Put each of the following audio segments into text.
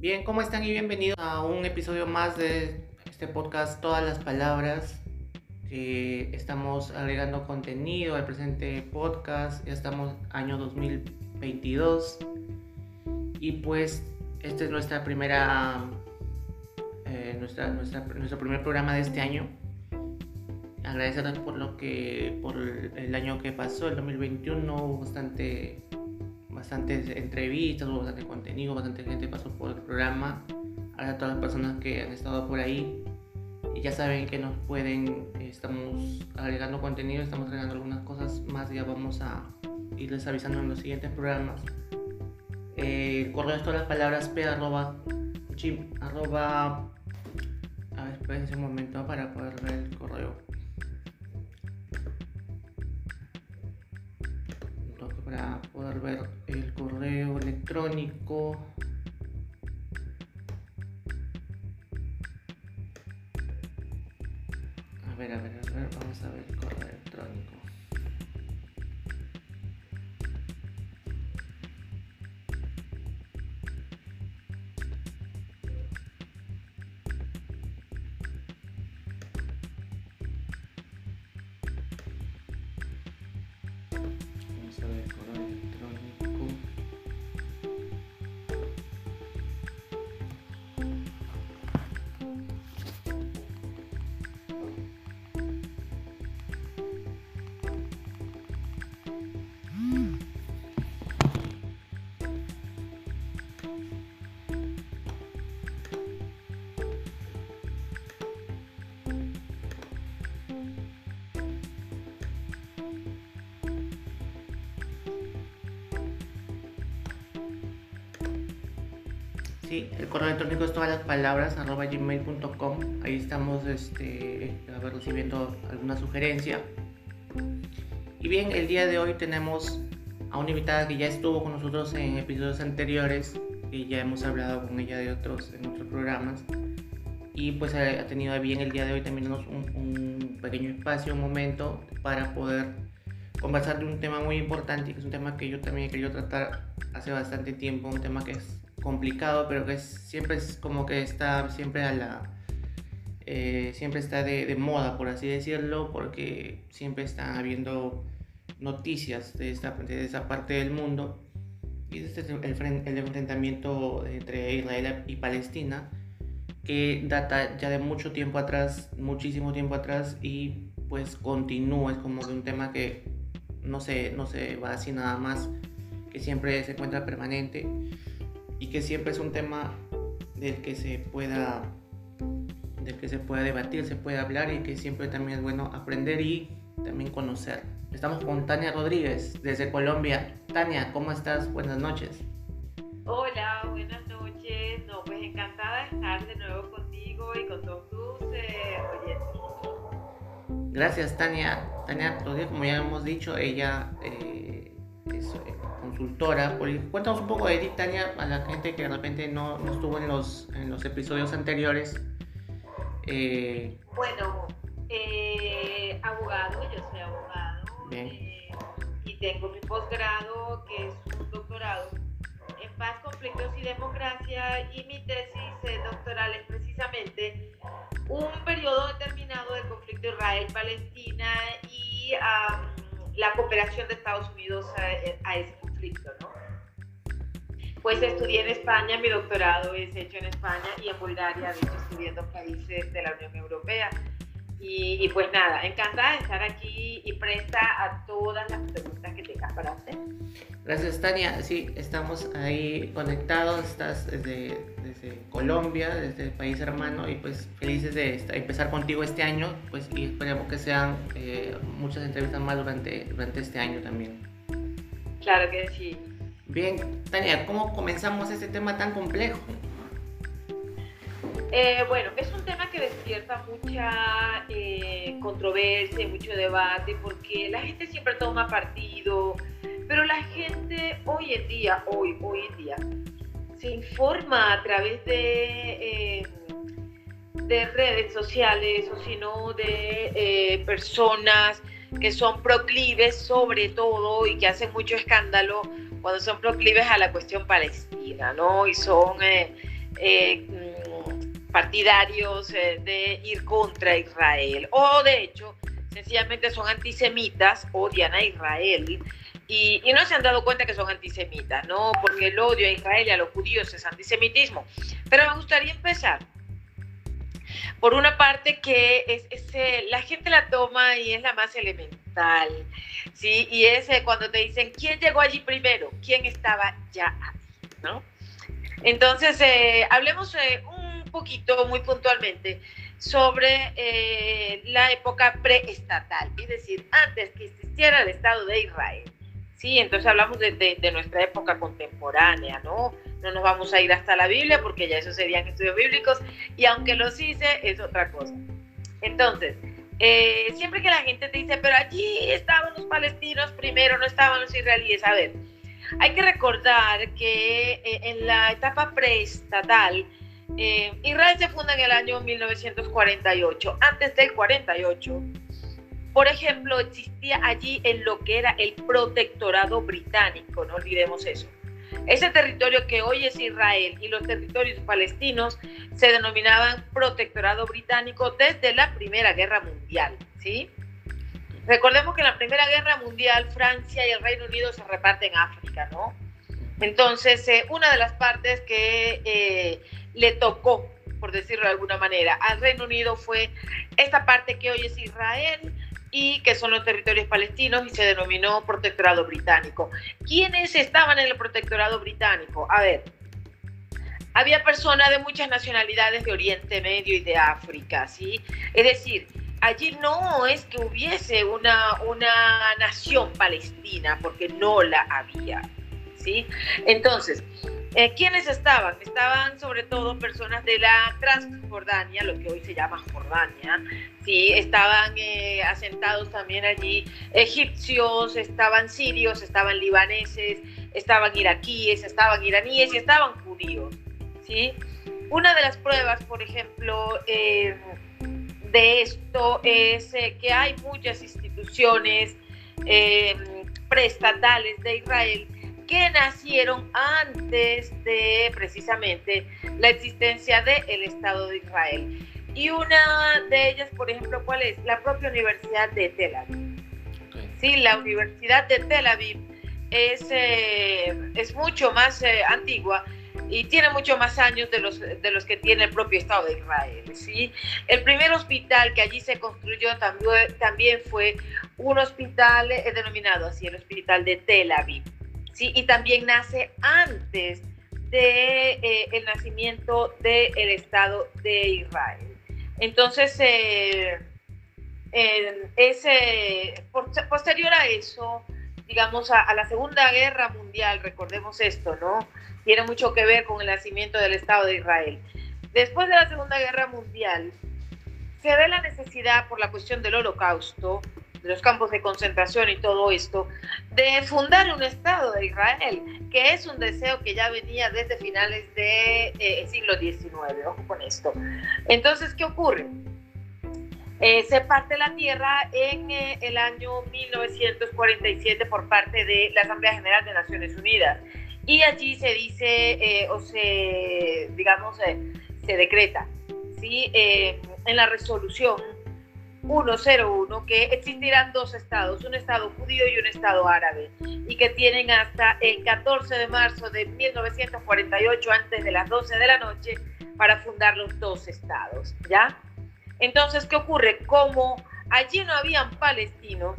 Bien, ¿cómo están y bienvenidos a un episodio más de este podcast Todas las Palabras? Que estamos agregando contenido al presente podcast, ya estamos año 2022 y pues este es nuestra primera, eh, nuestra, nuestra, nuestro primer programa de este año. Agradecerles por lo que, por el año que pasó, el 2021, hubo bastante bastantes entrevistas, hubo bastante contenido, bastante gente pasó por el programa. a todas las personas que han estado por ahí. Y ya saben que nos pueden, estamos agregando contenido, estamos agregando algunas cosas más, ya vamos a irles avisando en los siguientes programas. Eh, el correo es todas las palabras p arroba, arroba a ver, espérense un momento para poder ver el correo. Para poder ver el correo electrónico. A ver, a ver, a ver, vamos a ver el correo electrónico. clave de color electrónico. Sí, el correo electrónico es todas las palabras arroba gmail.com. Ahí estamos este, recibiendo alguna sugerencia. Y bien, el día de hoy tenemos a una invitada que ya estuvo con nosotros en episodios anteriores y ya hemos hablado con ella de otros, en otros programas. Y pues ha, tenido bien el día de hoy también un, un pequeño espacio, un momento para poder conversar de un tema muy importante, que es un tema que yo también he querido tratar hace bastante tiempo, un tema que es complicado, pero que siempre es como que está siempre a la... Eh, siempre está de, moda, por así decirlo, porque siempre están habiendo noticias de, esta, de esa parte del mundo. Y este es el, el enfrentamiento entre Israel y Palestina, que data ya de mucho tiempo atrás, muchísimo tiempo atrás, y pues continúa, es como que un tema que no se, no se va así nada más, que siempre se encuentra permanente y que siempre es un tema del que se pueda del que se pueda debatir, se puede hablar y que siempre también es bueno aprender y también conocer. Estamos con Tania Rodríguez desde Colombia. Tania, ¿cómo estás? Buenas noches. Hola, buenas noches. No, pues encantada de estar de nuevo contigo y con todos tus eh, oyentes. Gracias, Tania. Tania Rodríguez, como ya hemos dicho, ella eh, es consultora. Cuéntanos un poco de ti, Tania, a la gente que de repente no, no estuvo en los, en los episodios anteriores. Eh, bueno, eh, abogado, yo soy abogado eh, y tengo mi posgrado que es un doctorado en paz, conflictos y democracia y mi tesis doctoral es precisamente un periodo determinado del conflicto Israel-Palestina y la cooperación de Estados Unidos a, a ese ¿no? Pues estudié en España, mi doctorado es hecho en España y en Bulgaria, de hecho estudiando países de la Unión Europea. Y, pues nada, encantada de estar aquí y presta a todas las preguntas que tengas para hacer. Gracias, Tania. Sí, estamos ahí conectados, estás desde, desde Colombia, desde el país hermano, y pues felices de empezar contigo este año, pues y esperemos que sean eh, muchas entrevistas más durante, durante este año también. Claro que sí. Bien, Tania, ¿cómo comenzamos este tema tan complejo? Eh, bueno, es un tema que despierta mucha eh, controversia, mucho debate, porque la gente siempre toma partido, pero la gente hoy en día, hoy, hoy en día, se informa a través de, eh, de redes sociales o si no de personas que son proclives sobre todo y que hacen mucho escándalo cuando son proclives a la cuestión palestina, ¿no? Y son, eh, eh, mm, partidarios eh, de ir contra Israel. O de hecho, sencillamente son antisemitas, odian a Israel. Y, y, no se han dado cuenta que son antisemitas, ¿no? Porque el odio a Israel y a los judíos es antisemitismo. Pero me gustaría empezar por una parte que es, eh, la gente la toma y es la más elemental, ¿sí? Y es eh, cuando te dicen, ¿quién llegó allí primero? ¿Quién estaba ya ahí? ¿no? Entonces, eh, hablemos un poquito, muy puntualmente, sobre la época preestatal, es decir, antes que existiera el Estado de Israel. Sí, entonces hablamos de, de, nuestra época contemporánea, ¿no? No nos vamos a ir hasta la Biblia porque ya eso serían estudios bíblicos y aunque los hice es otra cosa. Entonces, eh, siempre que la gente te dice, pero allí estaban los palestinos primero, no estaban los israelíes, a ver, hay que recordar que eh, en la etapa preestatal, eh, Israel se funda en el año 1948. Antes del 48, por ejemplo, existía allí en lo que era el protectorado británico, no olvidemos eso. Ese territorio que hoy es Israel y los territorios palestinos se denominaban protectorado británico desde la Primera Guerra Mundial, ¿sí? Recordemos que en la Primera Guerra Mundial Francia y el Reino Unido se reparten África, ¿no? Entonces, eh, una de las partes que eh, le tocó, por decirlo de alguna manera, al Reino Unido fue esta parte que hoy es Israel, y que son los territorios palestinos y se denominó protectorado británico. ¿Quiénes estaban en el protectorado británico? A ver, había personas de muchas nacionalidades de Oriente Medio y de África, ¿sí? Es decir, allí no es que hubiese una, una nación palestina, porque no la había, ¿sí? Entonces, eh, ¿Quiénes estaban? Estaban sobre todo personas de la Transjordania, lo que hoy se llama Jordania, ¿sí? estaban eh, asentados también allí egipcios, estaban sirios, estaban libaneses, estaban iraquíes, estaban iraníes y estaban judíos. ¿sí? Una de las pruebas, por ejemplo, eh, de esto es que hay muchas instituciones preestatales de Israel que nacieron antes de precisamente la existencia del Estado de Israel. Y una de ellas, por ejemplo, ¿cuál es? La propia Universidad de Tel Aviv. Sí, la Universidad de Tel Aviv es, eh, es mucho más eh, antigua y tiene mucho más años de los, de los que tiene el propio Estado de Israel. ¿sí? El primer hospital que allí se construyó también, también fue un hospital eh, denominado así, el Hospital de Tel Aviv. Y también nace antes del de, eh, nacimiento del Estado de Israel. Entonces, eh, posterior a eso, digamos, a, la Segunda Guerra Mundial, recordemos esto, ¿no? Tiene mucho que ver con el nacimiento del Estado de Israel. Después de la Segunda Guerra Mundial, se ve la necesidad por la cuestión del holocausto de los campos de concentración y todo esto, de fundar un Estado de Israel, que es un deseo que ya venía desde finales del de, eh, siglo XIX, ojo con esto. Entonces, ¿qué ocurre? Eh, se parte la tierra en eh, el año 1947 por parte de la Asamblea General de Naciones Unidas. Y allí se dice, o se, digamos, se decreta, ¿sí? en la resolución 101 que existirán dos estados, un estado judío y un estado árabe, y que tienen hasta el 14 de marzo de 1948, antes de las 12 de la noche, para fundar los dos estados, ¿ya? Entonces, ¿qué ocurre? Como allí no habían palestinos,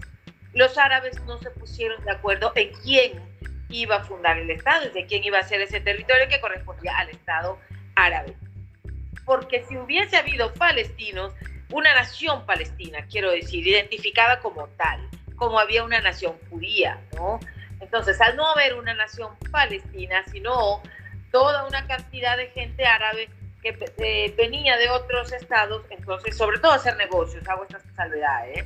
los árabes no se pusieron de acuerdo en quién iba a fundar el estado, de quién iba a ser ese territorio que correspondía al estado árabe. Porque si hubiese habido palestinos, una nación palestina, quiero decir, identificada como tal, como había una nación judía, ¿no? Entonces, al no haber una nación palestina, sino toda una cantidad de gente árabe que eh, venía de otros estados, entonces, sobre todo hacer negocios, hago esta salvedad, ¿eh?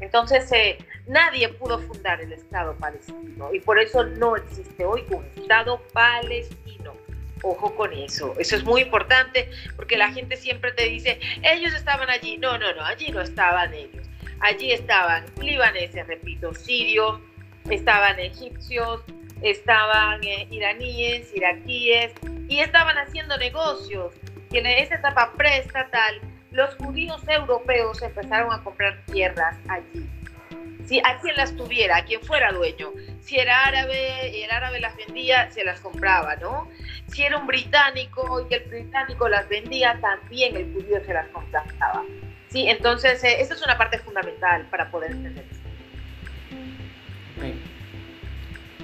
Entonces, eh, nadie pudo fundar el Estado palestino y por eso no existe hoy un Estado palestino. Ojo con eso, eso es muy importante porque la gente siempre te dice, ellos estaban allí. No, no, no, allí no estaban ellos. Allí estaban libaneses, repito, sirios, estaban egipcios, estaban eh, iraníes, iraquíes, y estaban haciendo negocios. Y en esa etapa preestatal, los judíos europeos empezaron a comprar tierras allí. Si a quien las tuviera, a quien fuera dueño. Si era árabe y el árabe las vendía, se las compraba, ¿no? Si era un británico y el británico las vendía, también el judío se las compraba. Sí, entonces eh, esa es una parte fundamental para poder entender.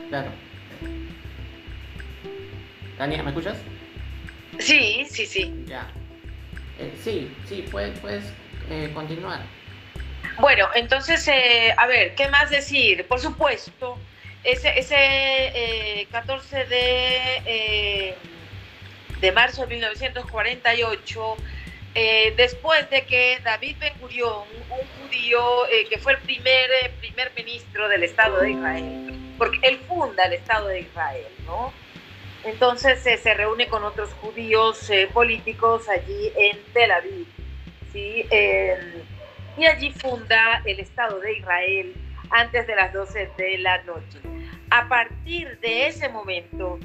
Claro. Daniel, ¿me escuchas? Sí, sí, sí. Ya. Eh, sí, sí, puedes, puedes eh, continuar. Bueno, entonces, eh, a ver, ¿qué más decir? Por supuesto, ese, ese 14 de, de marzo de 1948, después de que David Ben Gurion, un judío que fue el primer primer ministro del Estado de Israel, porque él funda el Estado de Israel, ¿no? Entonces se reúne con otros judíos políticos allí en Tel Aviv, ¿sí? Y allí funda el Estado de Israel antes de las 12 de la noche. A partir de ese momento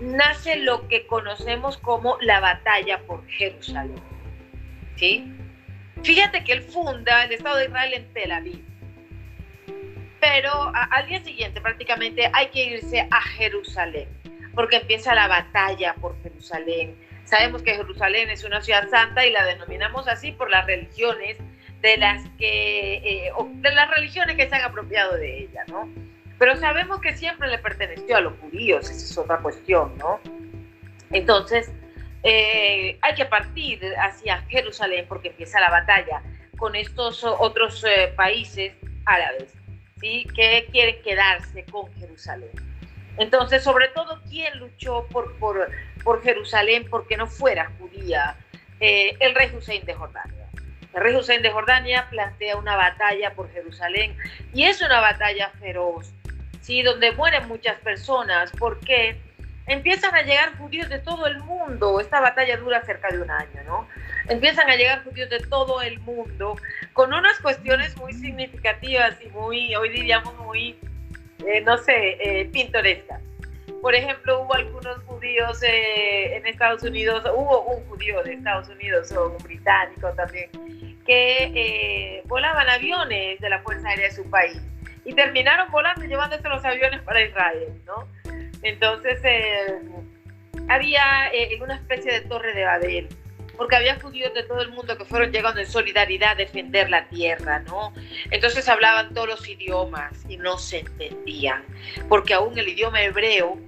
nace lo que conocemos como la batalla por Jerusalén. ¿sí? Fíjate que él funda el Estado de Israel en Tel Aviv. Pero al día siguiente prácticamente hay que irse a Jerusalén, porque empieza la batalla por Jerusalén. Sabemos que Jerusalén es una ciudad santa y la denominamos así por las religiones de las que, eh, de las religiones que se han apropiado de ella, ¿no? Pero sabemos que siempre le perteneció a los judíos, esa es otra cuestión, ¿no? Entonces, eh, hay que partir hacia Jerusalén porque empieza la batalla con estos otros eh, países árabes, ¿sí? Que quieren quedarse con Jerusalén. Entonces, sobre todo, ¿quién luchó por, por, por Jerusalén porque no fuera judía? el rey Hussein de Jordania. Rey Hussein de Jordania plantea una batalla por Jerusalén y es una batalla feroz, ¿sí? donde mueren muchas personas porque empiezan a llegar judíos de todo el mundo. Esta batalla dura cerca de un año, ¿no? Empiezan a llegar judíos de todo el mundo con unas cuestiones muy significativas y muy, hoy diríamos, muy, eh, no sé, eh, pintorescas. Por ejemplo, hubo algunos judíos eh, en Estados Unidos, hubo un judío de Estados Unidos o un británico también, que eh, volaban aviones de la Fuerza Aérea de su país y terminaron volando y llevándose los aviones para Israel, ¿no? Entonces eh, había eh, una especie de torre de Babel, porque había judíos de todo el mundo que fueron llegando en solidaridad a defender la tierra, ¿no? Entonces hablaban todos los idiomas y no se entendían, porque aún el idioma hebreo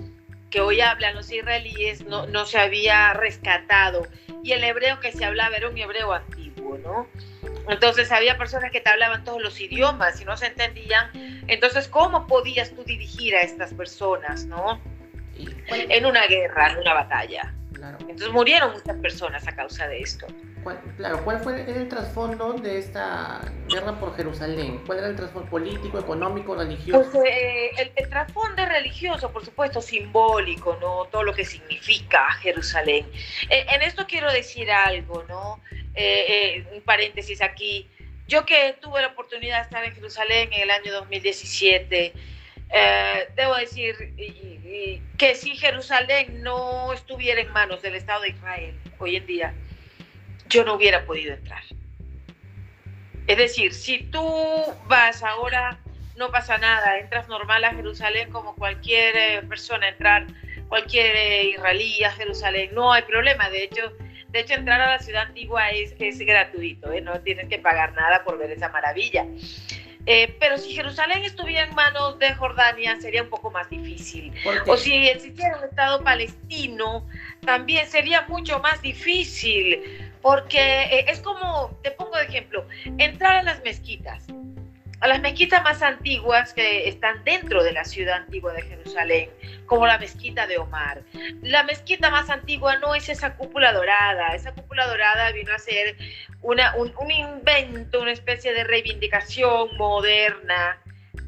que hoy hablan los israelíes no, no se había rescatado y el hebreo que se hablaba era un hebreo antiguo, ¿no? Entonces había personas que te hablaban todos los idiomas y no se entendían. Entonces, ¿cómo podías tú dirigir a estas personas, no? En una guerra, en una batalla. Entonces murieron muchas personas a causa de esto. claro, ¿cuál fue el, trasfondo de esta guerra por Jerusalén? ¿Cuál era el trasfondo político, económico, religioso? Pues, eh, el, trasfondo es religioso, por supuesto, simbólico, ¿no? Todo lo que significa Jerusalén. Eh, en esto quiero decir algo, ¿no? Eh, un paréntesis aquí. Yo que tuve la oportunidad de estar en Jerusalén en el año 2017, eh, debo decir que si Jerusalén no estuviera en manos del Estado de Israel hoy en día, yo no hubiera podido entrar. Es decir, si tú vas ahora, no pasa nada, entras normal a Jerusalén como cualquier eh, persona, entrar cualquier eh, israelí a Jerusalén, no hay problema. De hecho, de hecho entrar a la ciudad antigua es, es gratuito, no tienes que pagar nada por ver esa maravilla. Eh, pero si Jerusalén estuviera en manos de Jordania sería un poco más difícil. O si existiera un Estado palestino, también sería mucho más difícil. Porque eh, es como, te pongo de ejemplo, entrar a las mezquitas a las mezquitas más antiguas que están dentro de la ciudad antigua de Jerusalén, como la mezquita de Omar. La mezquita más antigua no es esa cúpula dorada, esa cúpula dorada vino a ser una, un, invento, una especie de reivindicación moderna,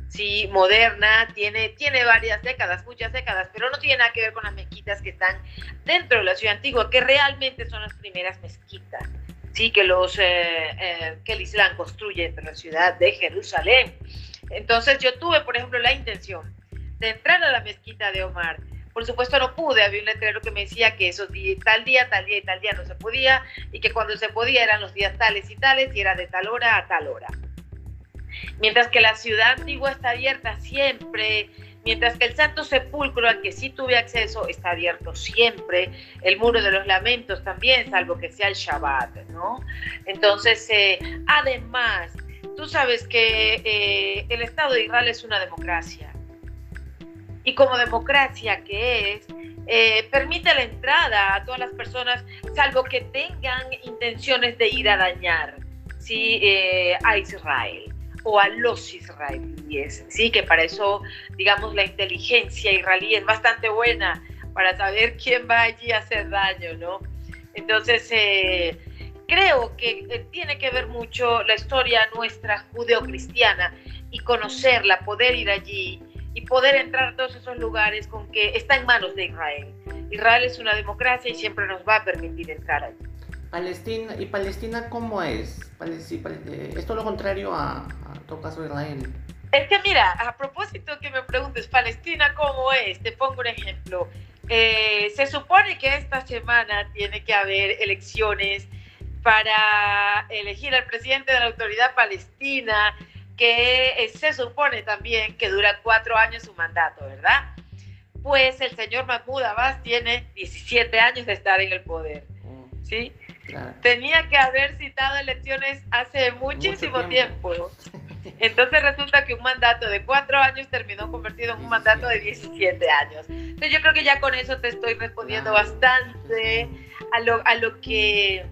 sí, moderna, tiene, tiene varias décadas, muchas décadas, pero no tiene nada que ver con las mezquitas que están dentro de la ciudad antigua, que realmente son las primeras mezquitas sí, que, los, eh, eh, que el Islam construye en la ciudad de Jerusalén. Entonces yo tuve, por ejemplo, la intención de entrar a la mezquita de Omar. Por supuesto no pude, había un letrero que me decía que eso tal día, tal día y tal día no se podía y que cuando se podía eran los días tales y tales y era de tal hora a tal hora. Mientras que la ciudad antigua está abierta siempre, mientras que el Santo Sepulcro al que sí tuve acceso está abierto siempre, el Muro de los Lamentos también, salvo que sea el Shabbat, ¿no? Entonces, eh, además, tú sabes que eh, el Estado de Israel es una democracia y como democracia que es, eh, permite la entrada a todas las personas, salvo que tengan intenciones de ir a dañar ¿sí? Eh, a Israel o a los israelíes, sí, que para eso, digamos, la inteligencia israelí es bastante buena para saber quién va allí a hacer daño, ¿no? Entonces, eh, creo que tiene que ver mucho la historia nuestra judeocristiana y conocerla, poder ir allí y poder entrar a todos esos lugares con que está en manos de Israel. Israel es una democracia y siempre nos va a permitir entrar allí. Palestina, ¿y Palestina cómo es? Eh, es todo lo contrario a, a todo caso de Israel. Es que mira, a propósito que me preguntes, Palestina cómo es, te pongo un ejemplo. Eh, se supone que esta semana tiene que haber elecciones para elegir al presidente de la autoridad palestina que eh, se supone también que dura cuatro años su mandato, ¿verdad? Pues el señor Mahmoud Abbas tiene 17 años de estar en el poder, mm. ¿sí? Tenía que haber citado elecciones hace muchísimo tiempo. Entonces resulta que un mandato de cuatro años terminó convertido en un mandato de 17 años. Entonces yo creo que ya con eso te estoy respondiendo bastante a lo, a lo que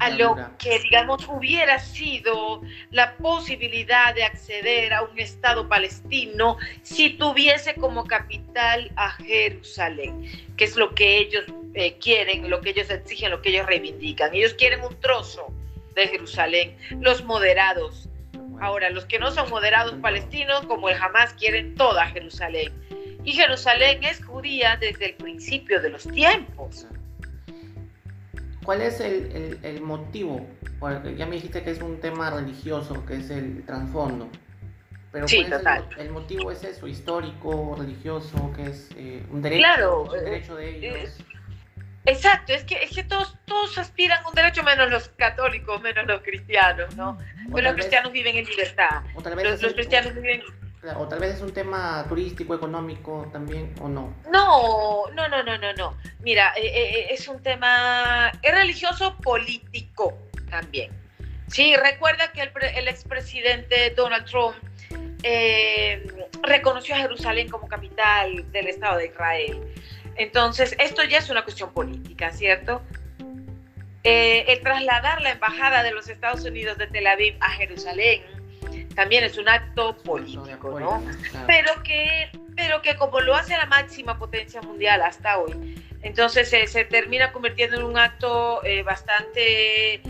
a lo que, digamos, hubiera sido la posibilidad de acceder a un Estado palestino si tuviese como capital a Jerusalén, que es lo que ellos eh, quieren, lo que ellos exigen, lo que ellos reivindican. Ellos quieren un trozo de Jerusalén, los moderados. Ahora, los que no son moderados palestinos, como el Hamas, quieren toda Jerusalén. Y Jerusalén es judía desde el principio de los tiempos. ¿Cuál es el, el, motivo? Porque ya me dijiste que es un tema religioso, que es el trasfondo. Pero sí, total. El, motivo es eso, histórico, religioso, que es eh, un derecho, un derecho de eh, ellos. Exacto, es que, es que todos, todos aspiran a un derecho menos los católicos, menos los cristianos, ¿no? Pero los cristianos viven en libertad. Los, los cristianos viven o tal vez es un tema turístico, económico también, o no. No, no, no, no, no, no. Mira, eh, eh, eh, es un tema, es religioso político también. Sí, recuerda que el, el expresidente Donald Trump reconoció a Jerusalén como capital del Estado de Israel. Entonces, esto ya es una cuestión política, ¿cierto? el trasladar la embajada de los Estados Unidos de Tel Aviv a Jerusalén también es un acto político, ¿no? Pero que, pero que como lo hace la máxima potencia mundial hasta hoy, entonces se termina convirtiendo en un acto eh, bastante, eh,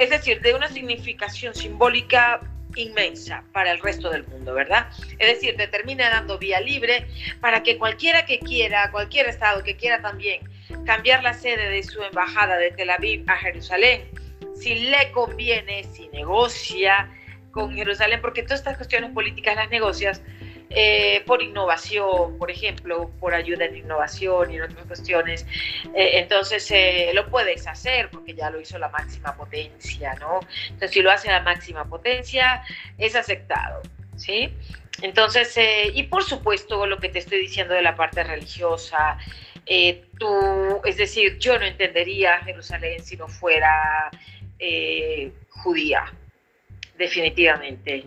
es decir, de una significación simbólica inmensa para el resto del mundo, ¿verdad? Es decir, te termina dando vía libre para que cualquiera que quiera, cualquier estado que quiera también cambiar la sede de su embajada de Tel Aviv a Jerusalén, si le conviene, si negocia, con Jerusalén, porque todas estas cuestiones políticas las negocias eh, por innovación, por ejemplo, por ayuda en innovación y en otras cuestiones. Eh, entonces eh, lo puedes hacer porque ya lo hizo la máxima potencia, ¿no? Entonces si lo hace la máxima potencia, es aceptado, ¿sí? Entonces, y por supuesto lo que te estoy diciendo de la parte religiosa, tú, es decir, yo no entendería Jerusalén si no fuera judía, definitivamente.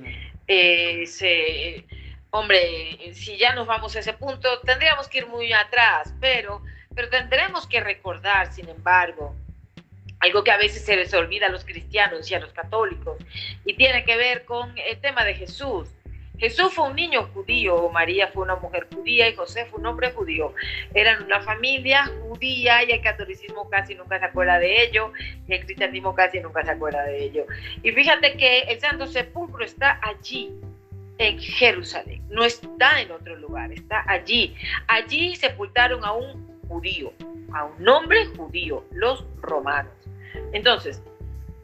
Eh, hombre, si ya nos vamos a ese punto, tendríamos que ir muy atrás, pero, pero tendremos que recordar, sin embargo, algo que a veces se les olvida a los cristianos y a los católicos, y tiene que ver con el tema de Jesús. Jesús fue un niño judío, María fue una mujer judía y José fue un hombre judío. Eran una familia judía y el catolicismo casi nunca se acuerda de ello, y el cristianismo casi nunca se acuerda de ello. Y fíjate que el Santo Sepulcro está allí, en Jerusalén, no está en otro lugar, está allí. Allí sepultaron a un judío, a un hombre judío, los romanos. Entonces,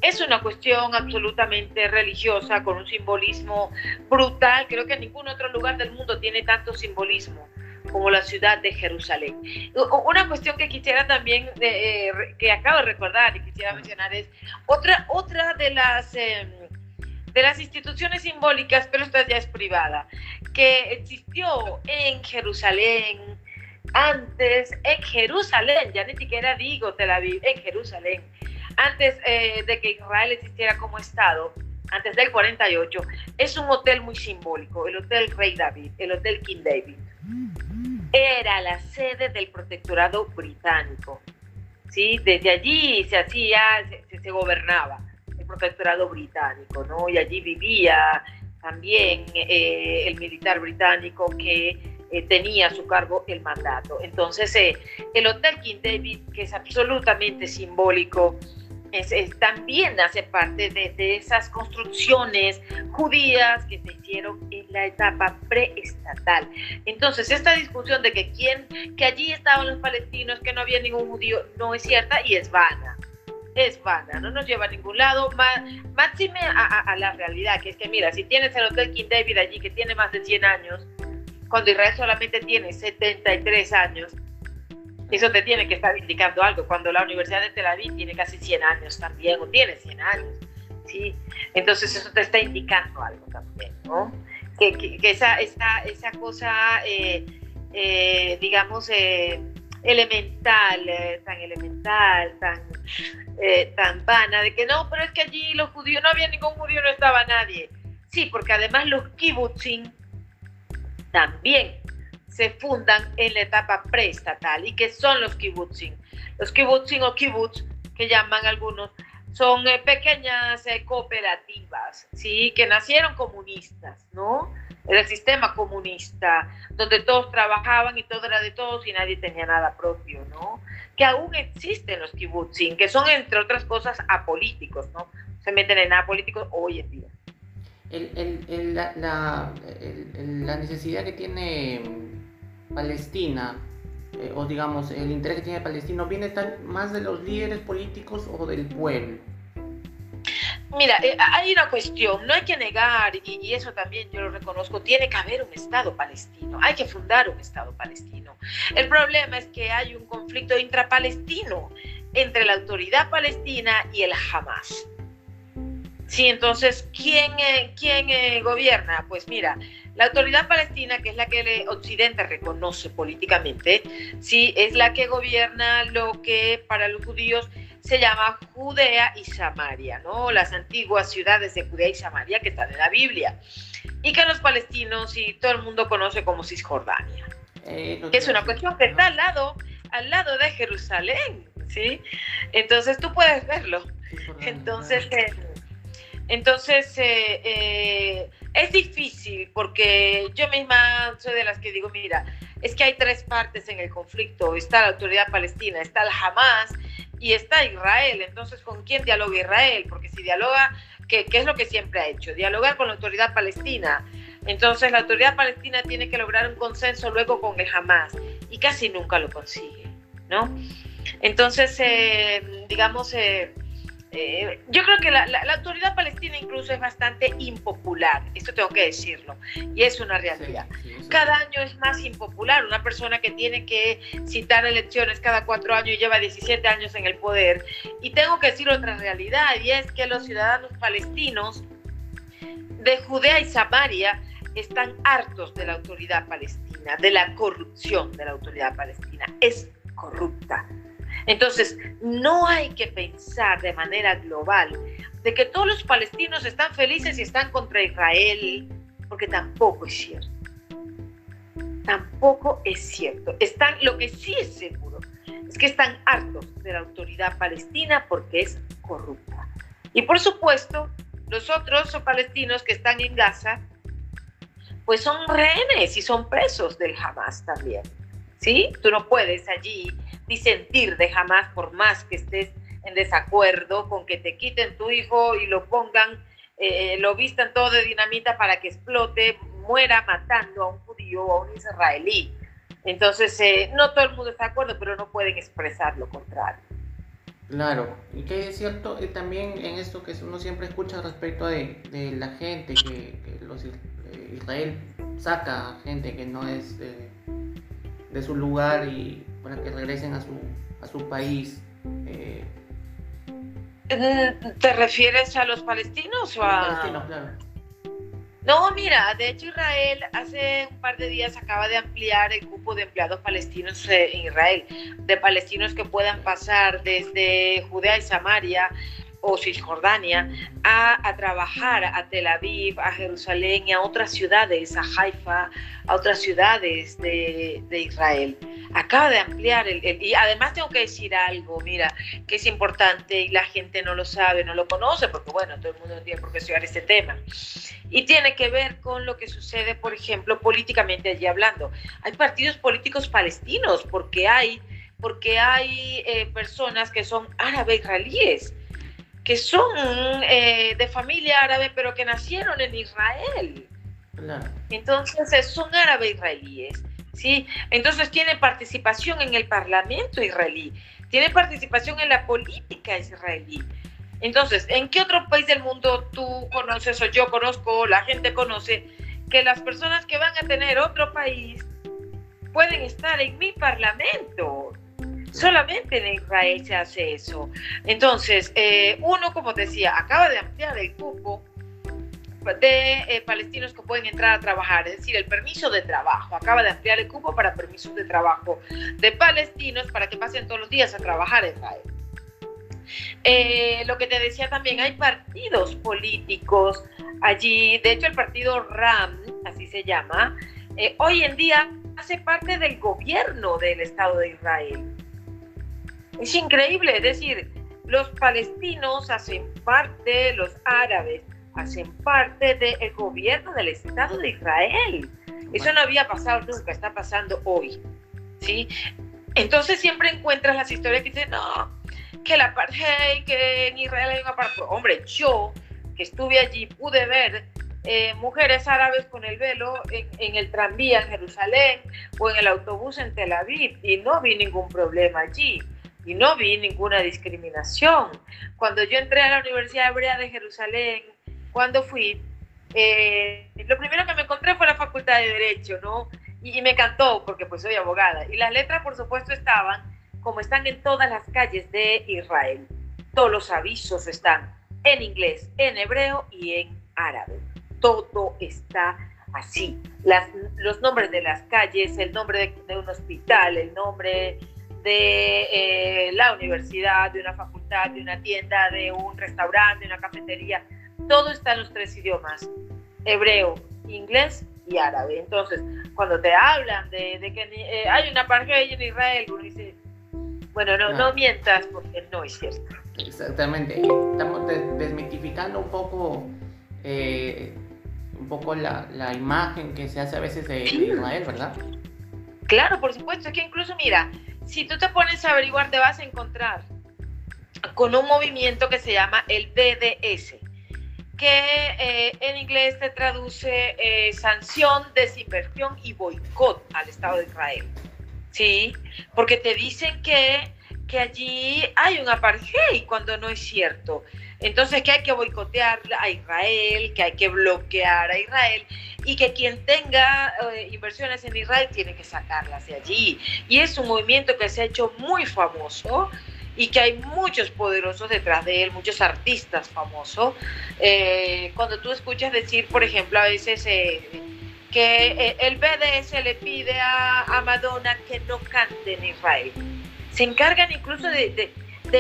es una cuestión absolutamente religiosa, con un simbolismo brutal. Creo que ningún otro lugar del mundo tiene tanto simbolismo como la ciudad de Jerusalén. Una cuestión que quisiera también, eh, que acabo de recordar y quisiera mencionar es otra, otra de las... Em, de las instituciones simbólicas, pero esta ya es privada, que existió en Jerusalén, antes en Jerusalén, ya ni siquiera digo Tel Aviv, en Jerusalén, antes eh, de que Israel existiera como Estado, antes del 48, es un hotel muy simbólico, el Hotel Rey David, el Hotel King David. Era la sede del protectorado británico. ¿sí? Desde allí se hacía, se, gobernaba el protectorado británico, ¿no? Y allí vivía también eh, el militar británico que eh, tenía a su cargo el mandato. Entonces, el Hotel King David, que es absolutamente simbólico, es, también hace parte de, esas construcciones judías que se hicieron en la etapa preestatal. Entonces, esta discusión de que, quién, que allí estaban los palestinos, que no había ningún judío, no es cierta y es vana. Es vana, no nos lleva a ningún lado. Máxime a, a, la realidad, que es que, mira, si tienes el Hotel King David allí, que tiene más de 100 años, cuando Israel solamente tiene 73 años, eso te tiene que estar indicando algo. Cuando la Universidad de Tel Aviv tiene casi 100 años también, o tiene 100 años, ¿sí? Entonces eso te está indicando algo también, ¿no? Que, esa, esa, esa, cosa, eh, eh, digamos, eh, elemental, tan elemental, tan, tan vana, de que no, pero es que allí los judíos, no había ningún judío, no estaba nadie. Sí, porque además los kibbutzim también se fundan en la etapa preestatal y que son los kibbutzim. Los kibbutzim o kibbutz, que llaman algunos, son eh, pequeñas eh, cooperativas, ¿sí? Que nacieron comunistas, ¿no? el sistema comunista, donde todos trabajaban y todo era de todos y nadie tenía nada propio, ¿no? Que aún existen los kibbutzim, que son, entre otras cosas, apolíticos, ¿no? Se meten en apolíticos hoy en día. la, la necesidad que tiene Palestina, eh, o digamos, el interés que tiene Palestina, viene más de los líderes políticos o del pueblo? Mira, eh, hay una cuestión, no hay que negar, y, eso también yo lo reconozco, tiene que haber un Estado palestino, hay que fundar un Estado palestino. El problema es que hay un conflicto intrapalestino entre la autoridad palestina y el Hamas. Sí, entonces, ¿quién, eh, quién gobierna? Pues mira, la autoridad palestina, que es la que el Occidente reconoce políticamente, sí, es la que gobierna lo que para los judíos se llama Judea y Samaria, ¿no? Las antiguas ciudades de Judea y Samaria que están en la Biblia. Y que los palestinos y todo el mundo conoce como Cisjordania. Eh, que es una cuestión que está al lado, al lado de Jerusalén, ¿sí? Entonces tú puedes verlo. Entonces, eh, entonces, eh, eh, es difícil porque yo misma soy de las que digo, mira, es que hay tres partes en el conflicto. Está la autoridad palestina, está el Hamas y está Israel. Entonces, ¿con quién dialoga Israel? Porque si dialoga, ¿qué, es lo que siempre ha hecho? Dialogar con la autoridad palestina. Entonces, la autoridad palestina tiene que lograr un consenso luego con el Hamas y casi nunca lo consigue, ¿no? Entonces, eh, digamos... Eh, yo creo que la, autoridad palestina incluso es bastante impopular, esto tengo que decirlo, y es una realidad. cada año es más impopular, una persona que tiene que citar elecciones cada cuatro años y lleva 17 años en el poder. Y tengo que decir otra realidad, y es que los ciudadanos palestinos de Judea y Samaria están hartos de la autoridad palestina, de la corrupción de la autoridad palestina. Es corrupta entonces, no hay que pensar de manera global de que todos los palestinos están felices y están contra Israel, porque tampoco es cierto. Tampoco es cierto. Están, lo que sí es seguro es que están hartos de la autoridad palestina porque es corrupta. Y por supuesto, los otros palestinos que están en Gaza, pues son rehenes y son presos del Hamas también. ¿Sí? Tú no puedes allí disentir de jamás, por más que estés en desacuerdo con que te quiten tu hijo y lo pongan, eh, lo vistan todo de dinamita para que explote, muera matando a un judío o a un israelí. Entonces, eh, no todo el mundo está de acuerdo, pero no pueden expresar lo contrario. Claro, y que es cierto eh, también en esto que uno siempre escucha respecto de, de la gente, que, los, eh, Israel saca gente que no es de, su lugar y para que regresen a su, a su país. Eh. ¿Te refieres a los palestinos o a...? Palestinos, claro. No, mira, de hecho Israel hace un par de días acaba de ampliar el cupo de empleados palestinos eh, en Israel, de palestinos que puedan pasar desde Judea y Samaria o Cisjordania a, a, trabajar a Tel Aviv, a Jerusalén y a otras ciudades, a Haifa, a otras ciudades de, Israel. Acaba de ampliar el, Y además tengo que decir algo, mira, que es importante y la gente no lo sabe, no lo conoce, porque bueno, todo el mundo tiene por qué estudiar este tema. Y tiene que ver con lo que sucede, por ejemplo, políticamente allí hablando. Hay partidos políticos palestinos porque hay, porque hay eh, personas que son árabes israelíes que son eh, de familia árabe, pero que nacieron en Israel. Entonces, son árabes israelíes, ¿sí? Entonces, tienen participación en el parlamento israelí, tienen participación en la política israelí. Entonces, ¿en qué otro país del mundo tú conoces o yo conozco, la gente conoce, que las personas que van a tener otro país pueden estar en mi parlamento? Solamente en Israel se hace eso. Entonces, eh, uno, como decía, acaba de ampliar el cupo de eh, palestinos que pueden entrar a trabajar, es decir, el permiso de trabajo. Acaba de ampliar el cupo para permisos de trabajo de palestinos para que pasen todos los días a trabajar en Israel. Eh, lo que te decía también, hay partidos políticos allí, de hecho el partido RAM, así se llama, hoy en día hace parte del gobierno del Estado de Israel. Es increíble, es decir, los palestinos hacen parte, los árabes hacen parte del gobierno del Estado de Israel. Eso no había pasado nunca, está pasando hoy. ¿sí? Entonces siempre encuentras las historias que dicen, no, que la apartheid, que en Israel hay una apartheid. Hombre, yo que estuve allí pude ver eh, mujeres árabes con el velo en, en, el tranvía en Jerusalén o en el autobús en Tel Aviv y no vi ningún problema allí y no vi ninguna discriminación. Cuando yo entré a la Universidad Hebrea de Jerusalén, cuando fui, eh, lo primero que me encontré fue la Facultad de Derecho, ¿no? Y, me encantó porque pues soy abogada. Y las letras, por supuesto, estaban como están en todas las calles de Israel. Todos los avisos están en inglés, en hebreo y en árabe. Todo está así. Las, los nombres de las calles, el nombre de, de un hospital, el nombre de eh, la universidad, de una facultad, de una tienda, de un restaurante, de una cafetería. Todo está en los tres idiomas, hebreo, inglés y árabe. Entonces, cuando te hablan de, que eh, hay una apartheid en Israel, uno dice, bueno, no, no, mientas porque no es cierto. Exactamente. Estamos desmitificando un poco, eh, un poco la, la, imagen que se hace a veces de Israel, ¿verdad? Claro, por supuesto. Es que incluso, mira, si tú te pones a averiguar, te vas a encontrar con un movimiento que se llama el BDS, que eh, en inglés se traduce eh, sanción, desinversión y boicot al Estado de Israel. ¿Sí? Porque te dicen que, que allí hay un apartheid cuando no es cierto. Entonces que hay que boicotear a Israel, que hay que bloquear a Israel y que quien tenga eh, inversiones en Israel tiene que sacarlas de allí. Y es un movimiento que se ha hecho muy famoso y que hay muchos poderosos detrás de él, muchos artistas famosos. Eh, cuando tú escuchas decir, por ejemplo, a veces eh, que el BDS le pide a, Madonna que no cante en Israel, se encargan incluso de de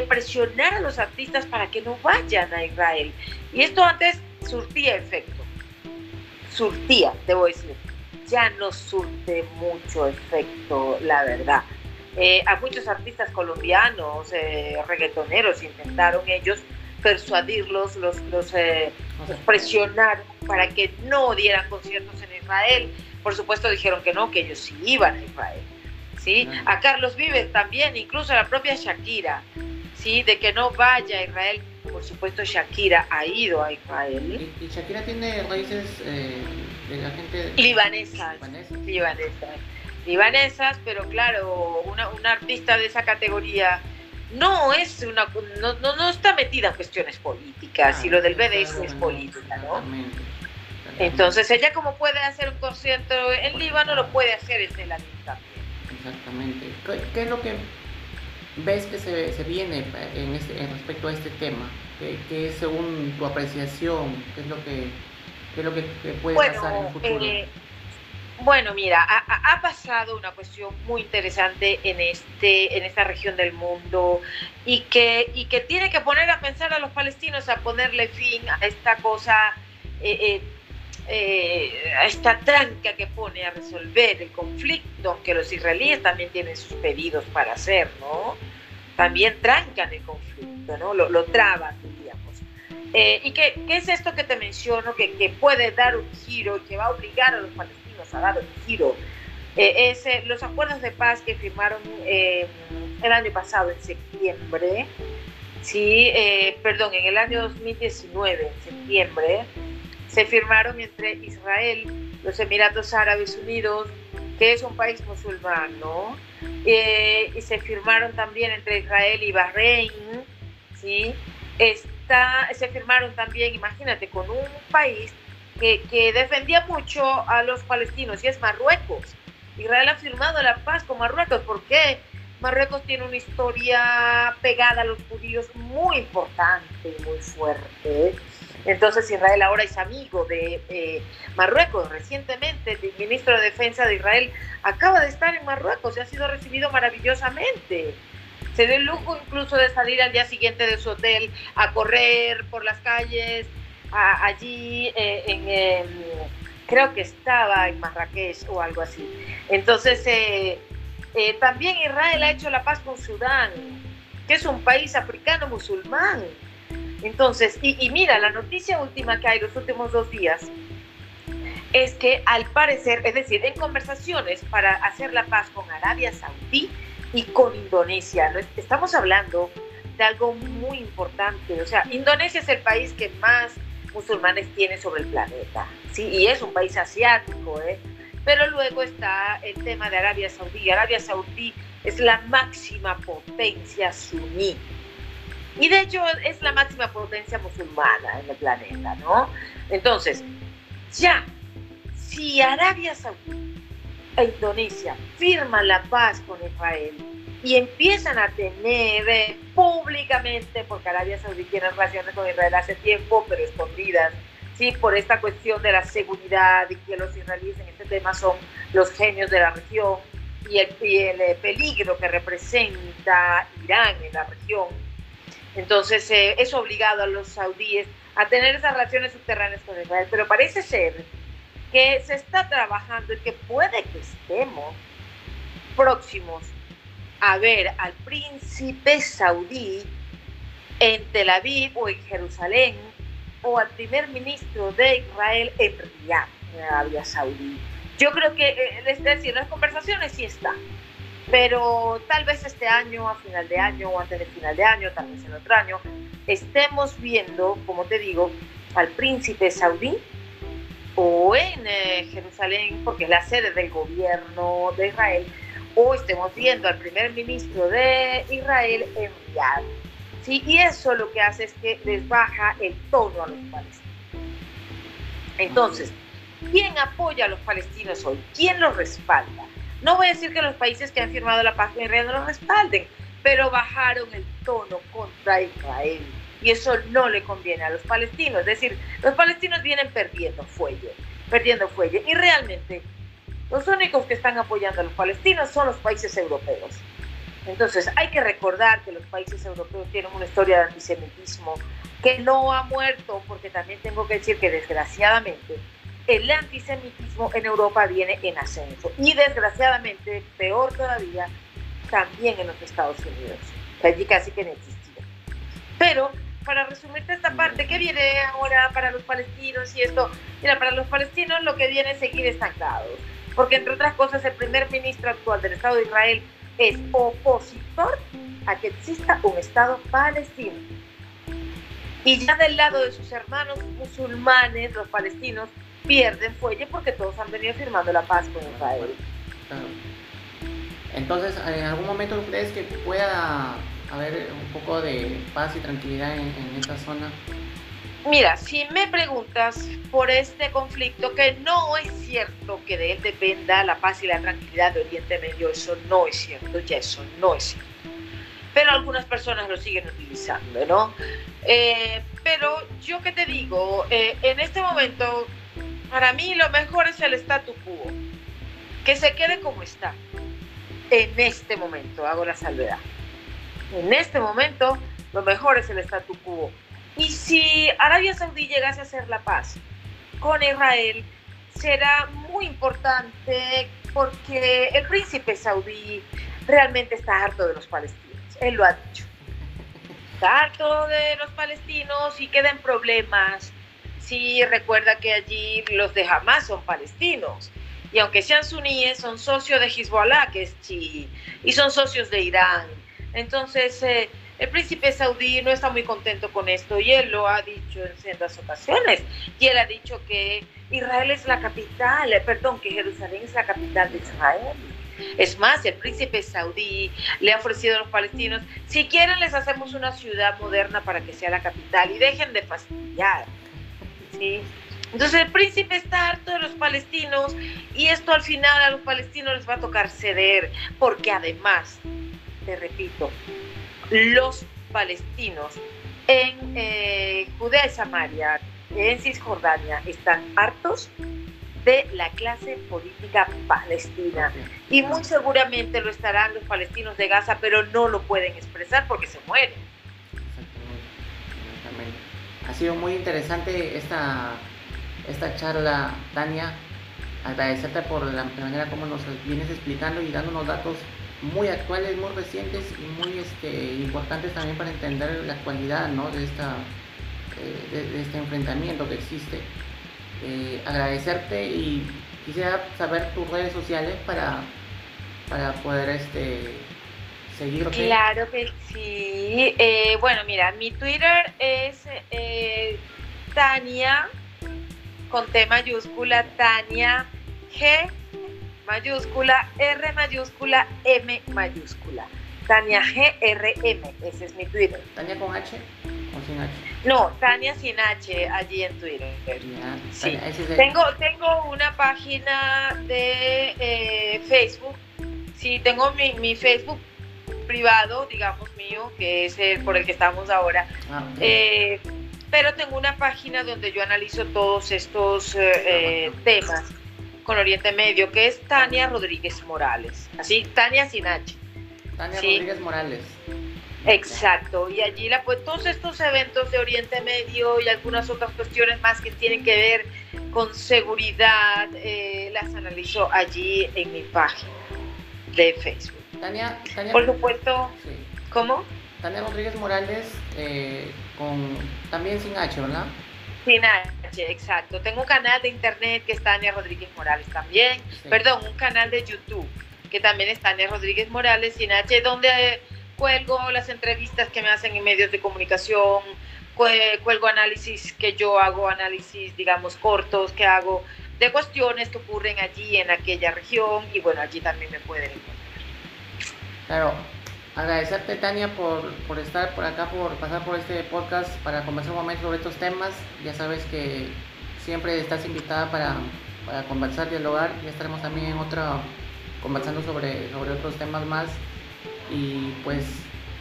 presionar a los artistas para que no vayan a Israel. Y esto antes surtía efecto. Surtía, debo decir. Ya no surte mucho efecto, la verdad. Eh, a muchos artistas colombianos, eh, reggaetoneros, intentaron ellos persuadirlos, los, los, eh, presionar para que no dieran conciertos en Israel. Por supuesto dijeron que no, que ellos sí iban a Israel. ¿sí? A Carlos Vives también, incluso a la propia Shakira de que no vaya a Israel. Por supuesto, Shakira ha ido a Israel. ¿Y, Shakira tiene raíces eh, de la gente libanesas, libanesas, libanesas, pero claro, una, artista de esa categoría no es una no, no, está metida en cuestiones políticas y lo del BDS es política, ¿no? Entonces ella como puede hacer un concierto en Líbano, lo puede hacer en Tel Aviv también. Exactamente. ¿Qué, es lo que ves que se, se viene en, este, en respecto a este tema? ¿Qué, es según tu apreciación? ¿Qué es lo que, qué es lo que, puede pasar en el futuro? Eh, bueno, mira, ha, ha, pasado una cuestión muy interesante en, este, en esta región del mundo y que, y que tiene que poner a pensar a los palestinos a ponerle fin a esta cosa, eh, eh, eh, a esta tranca que pone a resolver el conflicto, aunque los israelíes también tienen sus pedidos para hacer, ¿no? También trancan el conflicto, ¿no? Lo, lo traban, diríamos. ¿Y qué, qué, es esto que te menciono que, que puede dar un giro que va a obligar a los palestinos ha dado el giro. Eh, ese, los acuerdos de paz que firmaron eh, el año pasado, en septiembre, sí, eh, perdón, en el año 2019, en septiembre, se firmaron entre Israel, los Emiratos Árabes Unidos, que es un país musulmán, ¿no? y se firmaron también entre Israel y Bahrein, ¿sí? Está, se firmaron también, imagínate, con un país que, defendía mucho a los palestinos y es Marruecos. Israel ha firmado la paz con Marruecos. ¿Por qué? Marruecos tiene una historia pegada a los judíos muy importante, muy fuerte. Entonces Israel ahora es amigo de eh, Marruecos. Recientemente el ministro de Defensa de Israel acaba de estar en Marruecos y ha sido recibido maravillosamente. Se dio el lujo incluso de salir al día siguiente de su hotel a correr por las calles, allí eh, en, creo que estaba en Marrakech o algo así. Entonces, eh, eh, también Israel ha hecho la paz con Sudán, que es un país africano musulmán. Entonces, y, mira, la noticia última que hay los últimos dos días es que al parecer, es decir, en conversaciones para hacer la paz con Arabia Saudí y con Indonesia, estamos hablando de algo muy importante. O sea, Indonesia es el país que más musulmanes tiene sobre el planeta. ¿sí? Y es un país asiático, ¿eh? Pero luego está el tema de Arabia Saudí. Arabia Saudí es la máxima potencia suní. Y de hecho es la máxima potencia musulmana en el planeta, ¿no? Entonces, ya, si Arabia Saudí e Indonesia firman la paz con Israel, y empiezan a tener eh, públicamente, porque Arabia Saudí tiene relaciones con Israel hace tiempo, pero escondidas, ¿sí? por esta cuestión de la seguridad y que los israelíes en este tema son los genios de la región y el, eh, peligro que representa Irán en la región. Entonces eh, es obligado a los saudíes a tener esas relaciones subterráneas con Israel, pero parece ser que se está trabajando y que puede que estemos próximos a ver al príncipe saudí en Tel Aviv o en Jerusalén o al primer ministro de Israel en Riyadh, en Arabia Saudí. Yo creo que, eh, es decir, las conversaciones sí están, pero tal vez este año, a final de año o antes de final de año, tal vez en otro año, estemos viendo, como te digo, al príncipe saudí o en eh, Jerusalén, porque es la sede del gobierno de Israel, o estemos viendo al primer ministro de Israel en. ¿sí? Y eso lo que hace es que les baja el tono a los palestinos. Entonces, ¿quién apoya a los palestinos hoy? ¿Quién los respalda? No voy a decir que los países que han firmado la paz con Israel no los respalden, pero bajaron el tono contra Israel. Y eso no le conviene a los palestinos. Es decir, los palestinos vienen perdiendo fuelle, perdiendo fuelle. Y realmente los únicos que están apoyando a los palestinos son los países europeos. Entonces, hay que recordar que los países europeos tienen una historia de antisemitismo que no ha muerto, porque también tengo que decir que desgraciadamente el antisemitismo en Europa viene en ascenso. Y desgraciadamente, peor todavía, también en los Estados Unidos, allí casi que no existía. Pero, para resumirte esta parte, ¿qué viene ahora para los palestinos y esto? Mira, para los palestinos lo que viene es seguir estancados porque entre otras cosas el primer ministro actual del Estado de Israel es opositor a que exista un Estado palestino. Y ya del lado de sus hermanos musulmanes, los palestinos, pierden fuelle porque todos han venido firmando la paz con Israel. Entonces, ¿en algún momento crees que pueda haber un poco de paz y tranquilidad en, en esta zona? Mira, si me preguntas por este conflicto, que no es cierto que de él dependa la paz y la tranquilidad de Oriente Medio, eso no es cierto, ya eso no es cierto. Pero algunas personas lo siguen utilizando, ¿no? Eh, pero yo que te digo, eh, en este momento, para mí lo mejor es el statu quo, que se quede como está. En este momento, hago la salvedad. En este momento, lo mejor es el statu quo y si Arabia Saudí llegase a hacer la paz con Israel, será muy importante porque el príncipe saudí realmente está harto de los palestinos. Él lo ha dicho. Está harto de los palestinos y quedan problemas. Si recuerda que allí los de Hamas son palestinos. Y aunque sean suníes, son socios de Hezbollah, que es chií, y son socios de Irán. Entonces, eh, el príncipe saudí no está muy contento con esto y él lo ha dicho en ciertas ocasiones. Y él ha dicho que Israel es la capital, eh, perdón, que Jerusalén es la capital de Israel. Es más, el príncipe saudí le ha ofrecido a los palestinos, si quieren les hacemos una ciudad moderna para que sea la capital y dejen de fastidiar. Entonces el príncipe está harto de los palestinos y esto al final a los palestinos les va a tocar ceder, porque además, te repito, los palestinos en eh, Judea y Samaria, en Cisjordania, están hartos de la clase política palestina. Y muy seguramente lo estarán los palestinos de Gaza, pero no lo pueden expresar porque se mueren. Ha sido muy interesante esta, esta charla, Tania. Agradecerte por la manera como nos vienes explicando y dándonos datos muy actuales, muy recientes y muy este, importantes también para entender la actualidad ¿no? de, esta, eh, de, este enfrentamiento que existe. Eh, agradecerte y quisiera saber tus redes sociales para, para poder este, seguirte. Claro que sí. Eh, bueno, mira, mi Twitter es Tania, con T mayúscula, Tania G mayúscula, R mayúscula, M mayúscula. Tania GRM, ese es mi Twitter. ¿Tania con H o sin H? No, Tania sin H allí en Twitter. sí. tengo, tengo una página de eh, Facebook. Sí, tengo mi, mi, Facebook privado, digamos mío, que es el por el que estamos ahora. Ah, eh, pero tengo una página donde yo analizo todos estos eh, temas con Oriente Medio, que es Tania Rodríguez Morales. Así, Tania sin H. Tania Rodríguez Morales. Exacto, y allí la, pues, todos estos eventos de Oriente Medio y algunas otras cuestiones más que tienen que ver con seguridad, eh, las analizo allí en mi página de Facebook. Tania, Tania por supuesto, ¿cómo? Tania Rodríguez Morales, eh, con, también sin H, ¿verdad? Sin H, exacto. Tengo un canal de internet que es Tania Rodríguez Morales también. Perdón, un canal de YouTube que también es Tania Rodríguez Morales sin H, donde cuelgo las entrevistas que me hacen en medios de comunicación, cuelgo análisis que yo hago, análisis, digamos, cortos que hago de cuestiones que ocurren allí en aquella región y bueno, allí también me pueden encontrar. Claro, agradecerte Tania por, por, estar por acá, por pasar por este podcast para conversar un momento sobre estos temas. Ya sabes que siempre estás invitada para, para conversar, dialogar. Ya estaremos también en otra conversando sobre, sobre otros temas más. Y pues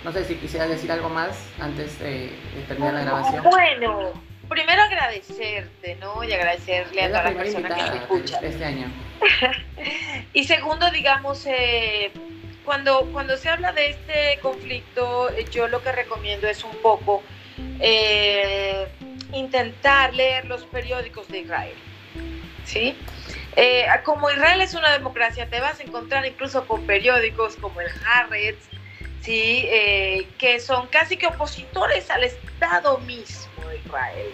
no sé si quisieras decir algo más antes de, terminar la grabación. Bueno, primero agradecerte, ¿no? Y agradecerle a todas las personas que me escuchan. Este año. y segundo, digamos, eh, cuando, cuando se habla de este conflicto, eh, yo lo que recomiendo es un poco eh, intentar leer los periódicos de Israel. ¿sí? Eh, como Israel es una democracia, te vas a encontrar incluso con periódicos como el Haaretz, ¿sí? que son casi que opositores al Estado mismo de Israel.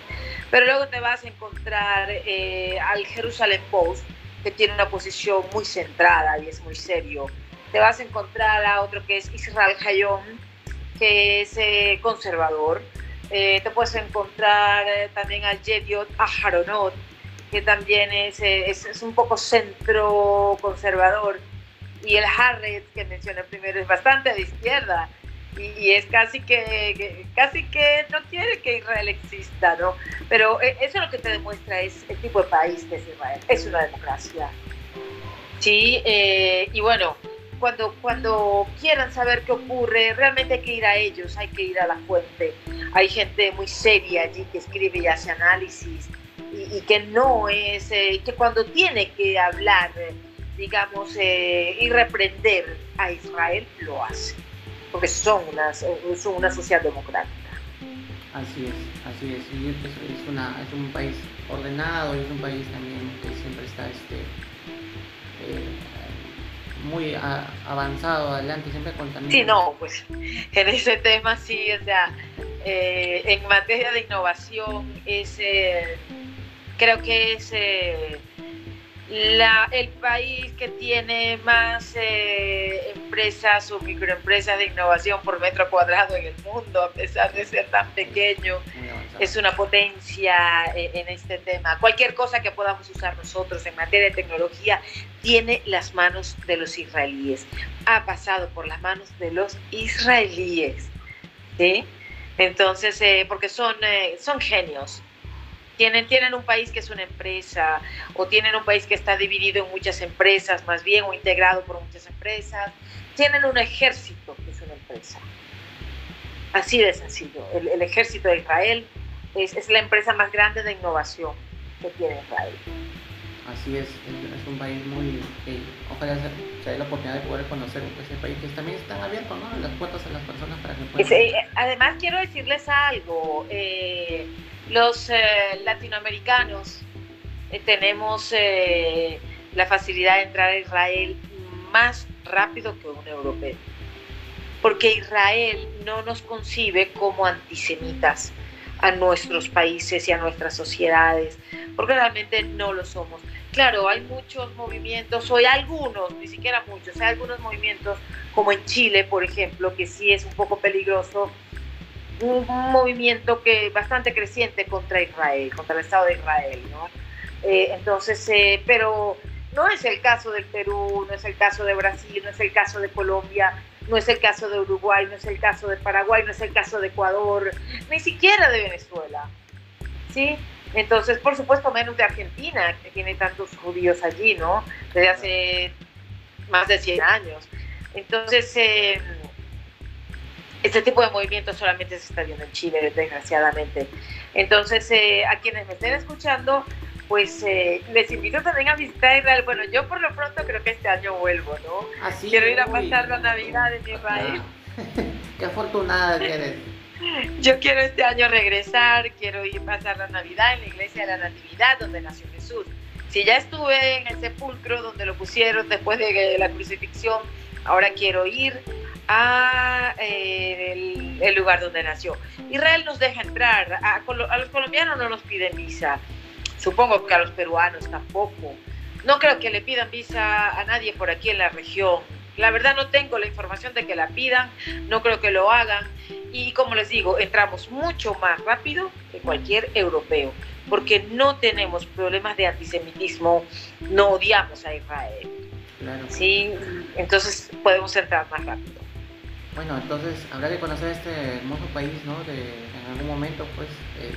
Pero luego te vas a encontrar al Jerusalem Post, que tiene una posición muy centrada y es muy serio te vas a encontrar a otro que es Israel Hayom, que es eh, conservador. Eh, te puedes encontrar eh, también a Yediot Aharonot, que también es, es, un poco centro conservador. Y el Harret, que mencioné primero, es bastante de izquierda. y, es casi que, casi que no quiere que Israel exista, ¿no? Pero eh, eso lo que te demuestra es el tipo de país que es Israel, es una democracia. Sí, eh, y bueno, cuando, cuando quieran saber qué ocurre, realmente hay que ir a ellos, hay que ir a la fuente. Hay gente muy seria allí que escribe y hace análisis y, que no es, eh, que cuando tiene que hablar, digamos, y reprender a Israel, lo hace porque son una, son una sociedad democrática. Así es, así es. Y es, un país ordenado es un país también que siempre está este, eh, muy avanzado adelante, siempre contamina. Sí, no, pues en ese tema sí, o sea, eh, en materia de innovación es, eh, creo que es la, el país que tiene más eh, empresas o microempresas de innovación por metro cuadrado en el mundo, a pesar de ser tan pequeño, es una potencia eh, en este tema. Cualquier cosa que podamos usar nosotros en materia de tecnología tiene las manos de los israelíes, ha pasado por las manos de los israelíes. ¿sí? Entonces, eh, porque son, son genios tienen, tienen un país que es una empresa o tienen un país que está dividido en muchas empresas más bien o integrado por muchas empresas. Tienen un ejército que es una empresa. Así de sencillo. El, ejército de Israel es, es, la empresa más grande de innovación que tiene Israel. Así es, es un país muy... ojalá se, dé la oportunidad de poder conocer ese país que también están abiertos, ¿no? Las puertas a las personas para que puedan... Eh, además quiero decirles algo. Eh, los eh, latinoamericanos eh, tenemos la facilidad de entrar a Israel más rápido que un europeo, porque Israel no nos concibe como antisemitas a nuestros países y a nuestras sociedades, porque realmente no lo somos. Claro, hay muchos movimientos, o hay algunos, ni siquiera muchos, hay algunos movimientos como en Chile, por ejemplo, que sí es un poco peligroso un movimiento que bastante creciente contra Israel, contra el Estado de Israel, ¿no? Eh, entonces, eh, pero no es el caso del Perú, no es el caso de Brasil, no es el caso de Colombia, no es el caso de Uruguay, no es el caso de Paraguay, no es el caso de Ecuador, ni siquiera de Venezuela, ¿sí? Entonces, por supuesto, menos de Argentina, que tiene tantos judíos allí, ¿no? Desde hace más de 100 años. Entonces, eh, este tipo de movimiento solamente se está viendo en Chile, desgraciadamente. Entonces, eh, a quienes me estén escuchando, pues eh, les invito también a visitar Israel. Bueno, yo por lo pronto creo que este año vuelvo, ¿no? Así Quiero ir a pasar la Navidad en Israel. Qué afortunada que eres. Yo quiero este año regresar, quiero ir a pasar la Navidad en la iglesia de la Natividad, donde nació Jesús. Si ya estuve en el sepulcro donde lo pusieron después de la crucifixión, ahora quiero ir a eh, el, lugar donde nació. Israel nos deja entrar, a, los colombianos no nos piden visa, supongo que a los peruanos tampoco. No creo que le pidan visa a nadie por aquí en la región. La verdad no tengo la información de que la pidan, no creo que lo hagan y como les digo, entramos mucho más rápido que cualquier europeo porque no tenemos problemas de antisemitismo, no odiamos a Israel. Sí, entonces podemos entrar más rápido. Bueno, entonces habrá que conocer este hermoso país, ¿no? De, en algún momento, pues, eh,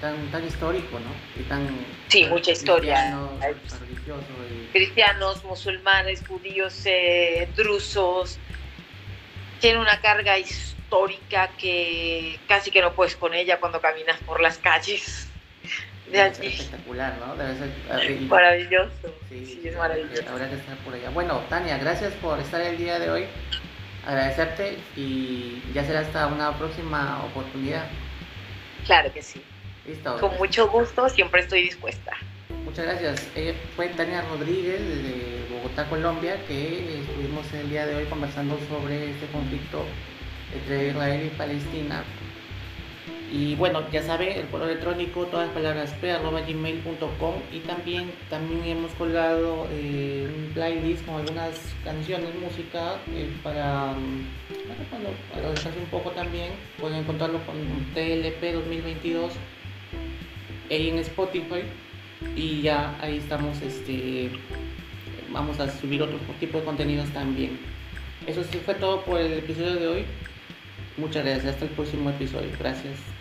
tan, tan histórico, ¿no? Y tan... Sí, mucha historia. Cristianos, Cristianos, musulmanes, judíos, eh, drusos. Tiene una carga histórica que casi que no puedes con ella cuando caminas por las calles de allí. Espectacular, ¿no? Debe ser eh, maravilloso. Sí, es maravilloso. Habrá que estar por allá. Bueno, Tania, gracias por estar el día de hoy agradecerte y ya será hasta una próxima oportunidad. Claro que sí. Listo. Con mucho gusto, siempre estoy dispuesta. Muchas gracias. Ella fue Tania Rodríguez desde Bogotá, Colombia, que estuvimos el día de hoy conversando sobre este conflicto entre Israel y Palestina y bueno, ya saben, el correo electrónico, todas las palabras p arroba y también, también hemos colgado eh, un playlist con algunas canciones, música eh, para, bueno, para un poco también. Pueden encontrarlo con TLP 2022 en Spotify y ya ahí estamos, este, vamos a subir otros tipos de contenidos también. Eso sí fue todo por el episodio de hoy. Muchas gracias. Hasta el próximo episodio. Gracias.